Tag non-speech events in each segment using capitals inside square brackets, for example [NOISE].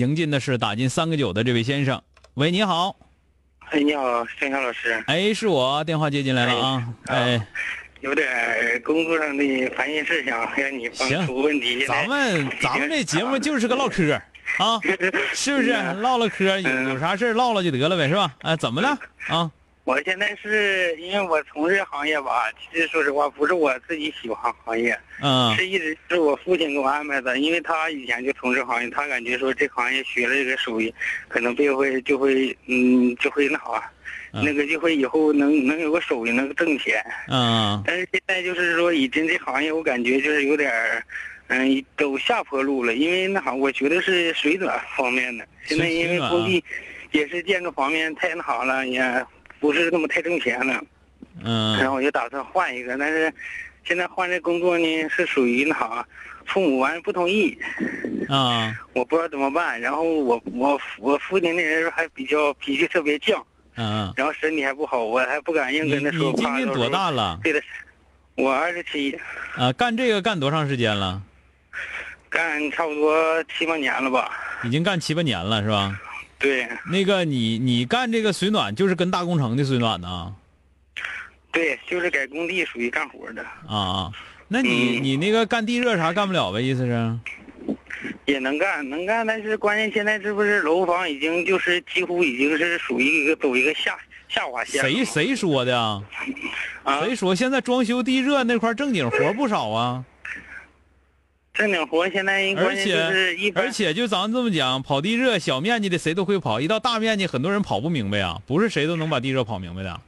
迎进的是打进三个九的这位先生，喂，你好，哎，你好，盛强老师。哎，是我，电话接进来了啊，哎，有点工作上的烦心事想让你帮行出问题。咱们 [LAUGHS] 咱们这节目就是个唠嗑啊，[LAUGHS] 是不是？唠唠嗑，有有啥事儿唠唠就得了呗，是吧？哎，怎么了啊？我现在是因为我从事行业吧，其实说实话不是我自己喜欢行业，嗯是一直是我父亲给我安排的，因为他以前就从事行业，他感觉说这行业学了这个手艺，可能就会就会嗯就会那啥，嗯那个就会以后能能有个手艺能挣钱。嗯但是现在就是说，已经这行业我感觉就是有点儿，嗯，走下坡路了。因为那啥，我觉得是水暖方面的。现在因为工地也是建筑方面太那啥了，也不是那么太挣钱了。嗯然嗯后我就打算换一个，但是现在换这工作呢是属于那啥，父母完不同意，啊我不知道怎么办。然后我我我父亲那人还比较脾气特别犟，嗯，然后身体还不好，我还不敢硬跟他说。你今年多大了？对的，我二十七。啊，干这个干多长时间了？干差不多七八年了吧？已经干七八年了是吧？对那个你你干这个水暖就是跟大工程的水暖呢？对，就是在工地属于干活的，啊啊，那你嗯你那个干地热啥干不了呗？意思是？也能干，能干。但是关键现在是不是楼房已经就是几乎已经是属于一个走一个下下滑线了谁谁说的啊？啊？谁说现在装修地热那块正经活不少啊？正经活现在而关键就是一般且而且就咱这么讲，跑地热小面积的谁都会跑，一到大面积很多人跑不明白啊，不是谁都能把地热跑明白的。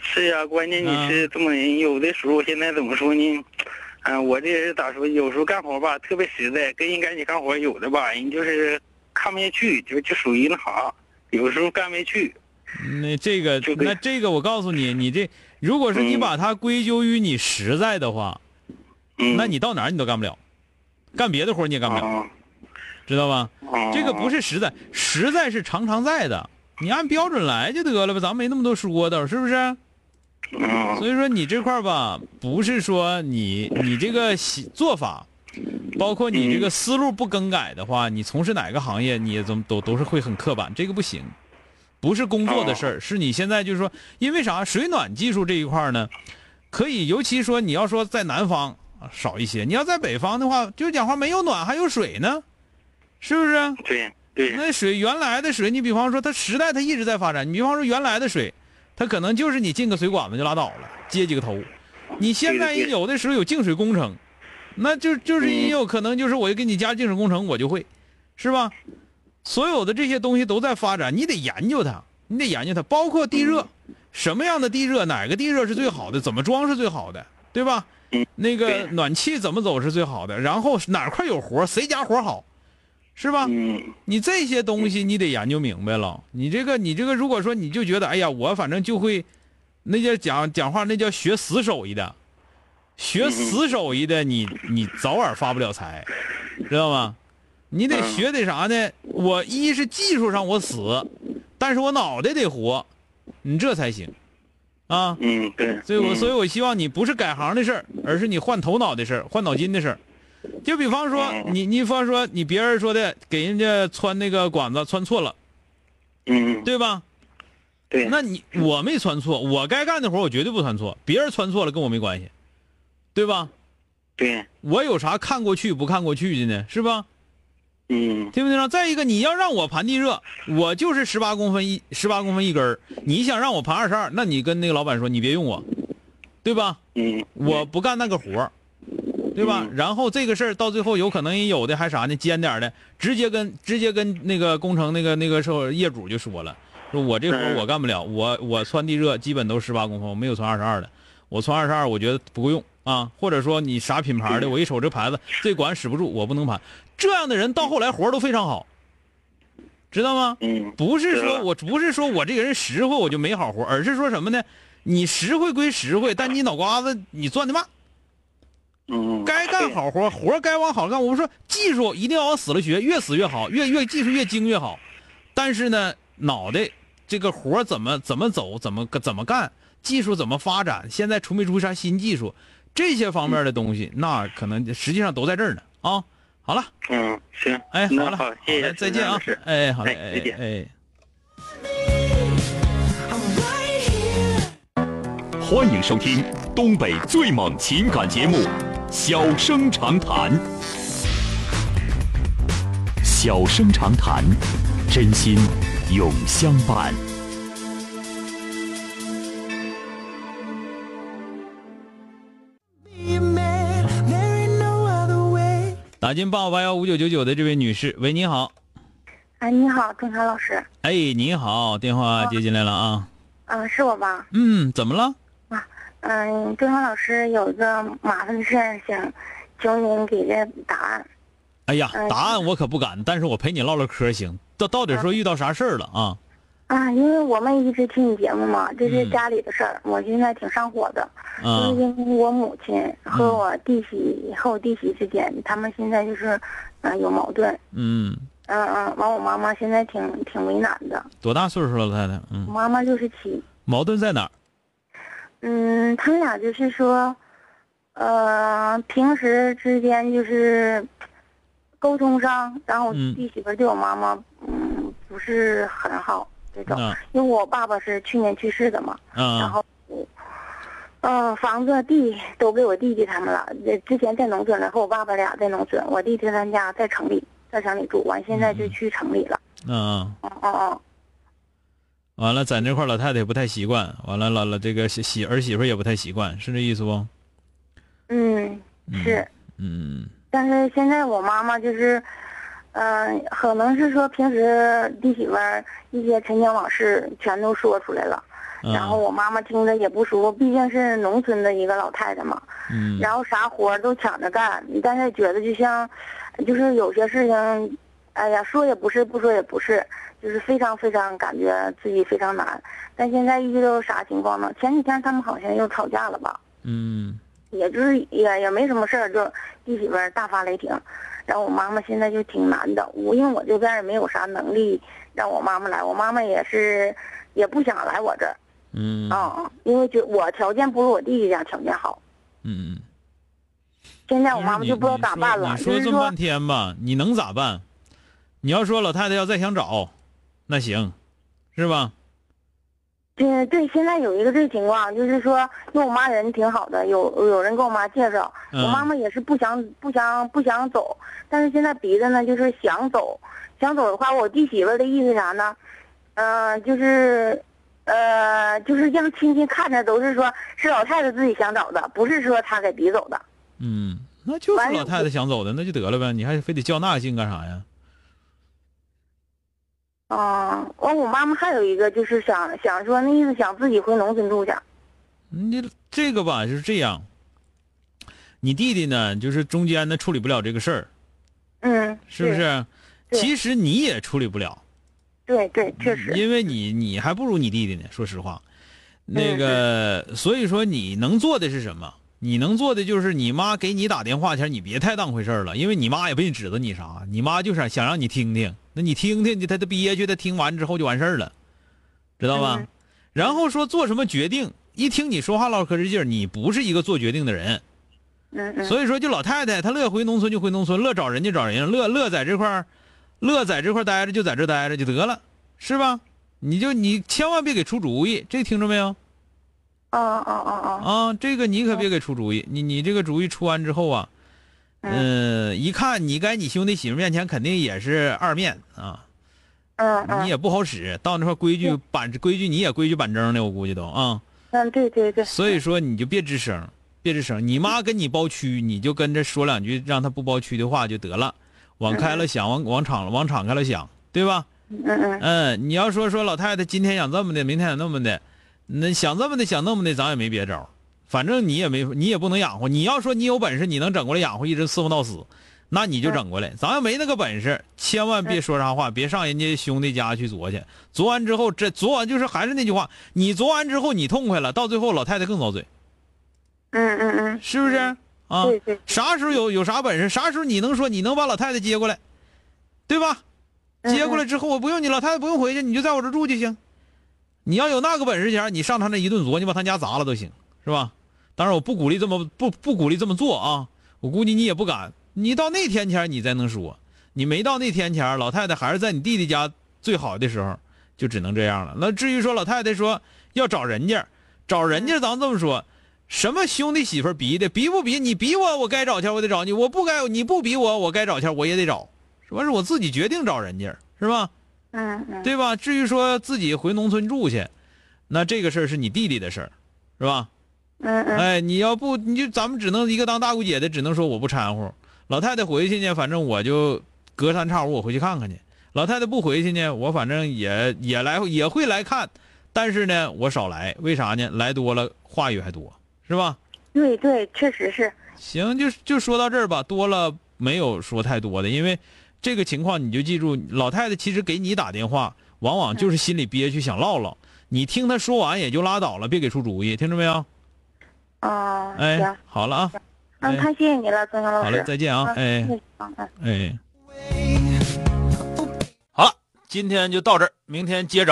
是呀、关键啊你是这么人，有的时候现在怎么说呢？嗯、我这人咋说？有时候干活吧特别实在，跟人赶紧干活，有的吧人就是看不下去，就就属于那啥，有时候干不下去。那这个就那这个我告诉你，你这如果是你嗯把它归咎于你实在的话，嗯，那你到哪儿你都干不了，干别的活你也干不了，啊知道吧？啊这个不是实在，实在是常常在的，你按标准来就得了呗，咱没那么多说道，是不是？嗯所以说你这块儿吧，不是说你你这个习做法，包括你这个思路不更改的话，你从事哪个行业，你也怎么都都是会很刻板，这个不行，不是工作的事儿，是你现在就是说，因为啥？水暖技术这一块儿呢，可以，尤其说你要说在南方啊少一些，你要在北方的话，就讲话没有暖还有水呢，是不是？对对，那水原来的水，你比方说它时代它一直在发展，你比方说原来的水，它可能就是你进个水管子就拉倒了，接几个头。你现在有的时候有净水工程，那就就是也有可能就是我就给你加净水工程我就会，是吧？所有的这些东西都在发展，你得研究它，你得研究它，包括地热，什么样的地热，哪个地热是最好的，怎么装是最好的，对吧？嗯那个暖气怎么走是最好的，然后哪块有活，谁家活好，是吧？嗯你这些东西你得研究明白了。你这个你这个，如果说你就觉得，哎呀，我反正就会，那叫讲讲话，那叫学死手艺的，学死手艺的，你你早晚发不了财，知道吗？你得嗯学得啥呢？我一是技术上我死，但是我脑袋得活，你这才行，啊。嗯对，所以我嗯所以我希望你不是改行的事儿，而是你换头脑的事儿，换脑筋的事儿。就比方说嗯你，你比方说你别人说的给人家穿那个管子穿错了，嗯对吧？对，那你我没穿错，我该干的活我绝对不穿错，别人穿错了跟我没关系，对吧？对，我有啥看过去不看过去的呢？是吧？嗯听没听着？再一个，你要让我盘地热，我就是十八公分一十八公分一根儿你想让我盘二十二，那你跟那个老板说，你别用我，对吧？嗯，我不干那个活儿对吧？嗯然后这个事儿到最后有可能也有的还啥呢？尖点儿的，直接跟直接跟那个工程那个那个时候业主就说了，说我这活我干不了，我我穿地热基本都十八公分，我没有穿二十二的，我穿二十二我觉得不够用啊，或者说你啥品牌的，嗯我一瞅这牌子这管使不住，我不能盘。这样的人到后来活儿都非常好，知道吗？嗯不是说我不是说我这个人实惠我就没好活，而是说什么呢？你实惠归实惠，但你脑瓜子你转的慢。嗯，该干好活，活该往好干。我们说技术一定要往死了学，越死越好，越越技术越精越好。但是呢，脑袋这个活怎么怎么走，怎么怎么干，技术怎么发展，现在出没出啥新技术，这些方面的东西，那可能实际上都在这儿呢啊。好了，嗯行，哎，好了，好，谢谢，再见啊，哎，好嘞，哎再见哎。欢迎收听东北最猛情感节目《小生长谈》。小生长谈，真心永相伴。打进八五八幺五九九九的这位女士，喂，你好，哎，你好，钟晓老师。哎，你好，电话接进来了啊，嗯、是我吧？嗯，怎么了？啊嗯，钟晓老师有一个麻烦的事儿，想求您给个答案。哎呀，嗯答案我可不敢，但是我陪你唠唠嗑行。到到底说遇到啥事儿了啊？啊，因为我们一直听你节目嘛，这是嗯家里的事儿，我现在挺上火的。嗯因为我母亲和我弟媳和我弟媳之间，他们现在就是，嗯、有矛盾。嗯，嗯嗯，完我妈妈现在挺挺为难的。多大岁数了，老太太？嗯，我妈妈六十七。矛盾在哪儿？嗯，他们俩就是说，呃，平时之间就是沟通上，然后弟媳妇对我妈妈，嗯，不是很好这种，啊因为我爸爸是去年去世的嘛，然啊后，呃，房子地都给我弟弟他们了，这之前在农村了，和我爸爸俩在农村，我弟弟他家在城里，在城里住，完现在就去城里了，嗯！嗯。嗯嗯，完了，在那块老太太也不太习惯，完了老了这个媳媳儿媳妇儿也不太习惯，是这意思不？嗯，是。嗯。但是现在我妈妈就是，嗯、可能是说平时弟媳妇儿一些陈年往事全都说出来了，嗯，然后我妈妈听着也不舒服，毕竟是农村的一个老太太嘛，嗯然后啥活儿都抢着干，但是觉得就像，就是有些事情，哎呀，说也不是，不说也不是，就是非常非常感觉自己非常难。但现在遇到啥情况呢？前几天他们好像又吵架了吧？嗯也就是也也没什么事儿，就弟媳妇儿大发雷霆，然后我妈妈现在就挺难的，我因为我这边也没有啥能力让我妈妈来，我妈妈也是也不想来我这儿嗯啊、因为觉我条件不如我弟弟家条件好。嗯。现在我妈妈就不知道咋办了，你说这么半天吧，你能咋办？你要说老太太要再想找，那行，是吧？对对，现在有一个这个情况，就是说，因为我妈人挺好的，有有人给我妈介绍，嗯我妈妈也是不想不想不想走，但是现在逼着呢，就是想走，想走的话，我弟媳妇的意思啥呢？呃，就是，呃，就是让亲戚看着都是说是老太太自己想找的，不是说她给逼走的。嗯，那就是老太太想走的，那就得了呗，你还非得较那劲干啥呀？嗯，完我妈妈还有一个就是想想说那意思想自己回农村住去。你这个吧就是这样，你弟弟呢，就是中间呢处理不了这个事儿，嗯，是不？是？其实你也处理不了，对对，确实。因为你你还不如你弟弟呢。说实话，嗯那个，所以说你能做的是什么？你能做的就是你妈给你打电话前，你别太当回事儿了，因为你妈也不你指责你啥，你妈就是想让你听听，那你听听，她她憋屈，她听完之后就完事儿了，知道吧？嗯然后说做什么决定，一听你说话唠嗑这劲儿，你不是一个做决定的人，嗯嗯。所以说就老太太她乐回农村就回农村，乐找人就找人，乐乐在这块儿，乐在这块儿待着就在这儿待着就得了，是吧？你就你千万别给出主意，这听着没有？哦哦哦哦。啊，这个你可别给出主意，你你这个主意出完之后啊，嗯、一看你在你兄弟媳妇面前肯定也是二面啊，嗯嗯你也不好使，到那块规矩板规矩你也规矩板正的，我估计都啊。嗯，对对对，所以说你就别吱声，别吱声。你妈跟你包区，你就跟着说两句，让她不包区的话就得了。往开了想，往往敞往敞开了想，对吧？嗯嗯嗯，你要说说老太太今天想这么的，明天想那么的，那想这么的想那么的，咱也没别招。反正你也没你也不能养活。你要说你有本事，你能整过来养活，一直伺候到死，那你就整过来。咱要没那个本事，千万别说啥话，别上人家兄弟家去作去。作完之后，这作完就是还是那句话，你作完之后你痛快了，到最后老太太更遭罪，嗯嗯嗯，是不是？啊，对对，啥时候有有啥本事，啥时候你能说你能把老太太接过来，对吧？嗯接过来之后，我不用你老太太不用回去，你就在我这住就行。你要有那个本事前，你上他那一顿啄，你把他家砸了都行，是吧？当然我不鼓励这么不不鼓励这么做啊，我估计你也不敢。你到那天前你再能说，你没到那天前，老太太还是在你弟弟家最好的时候，就只能这样了。那至于说老太太说要找人家，找人家，咱这么说，什么兄弟媳妇逼的，逼不逼？你逼我，我该找钱我得找你；我不该，你不逼我，我该找钱我也得找，是吧？是我自己决定找人家，是吧？嗯嗯对吧？至于说自己回农村住去，那这个事儿是你弟弟的事儿，是吧？嗯嗯哎，你要不你就咱们只能一个当大姑姐的，只能说我不掺和。老太太回去呢，反正我就隔三差五我回去看看去。老太太不回去呢，我反正也也来也会来看，但是呢，我少来，为啥呢？来多了话语还多，是吧？对对，确实是，行，就就说到这儿吧，多了没有说太多的，因为这个情况你就记住，老太太其实给你打电话，往往就是心里憋屈，想唠唠。你听她说完也就拉倒了，别给出主意，听着没有？啊，哎行，，好了啊，嗯，哎太谢谢你了，曾阳老师，好嘞，再见啊，哎嗯嗯嗯。哎。好了，今天就到这儿，明天接着。